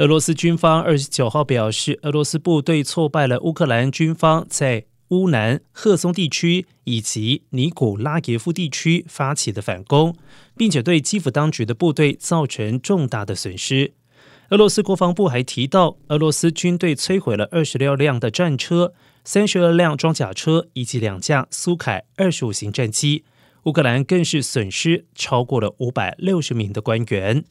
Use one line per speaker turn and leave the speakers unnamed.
俄罗斯军方二十九号表示俄罗斯部队挫败了乌克兰军方在乌南赫松地区以及尼古拉耶夫地区发起的反攻并且对基辅当局的部队造成重大的损失。俄罗斯国防部还提到俄罗斯军队摧毁了二十六辆的战车三十二辆装甲车以及两架苏凯二十五型战机乌克兰更是损失超过了五百六十名的官员。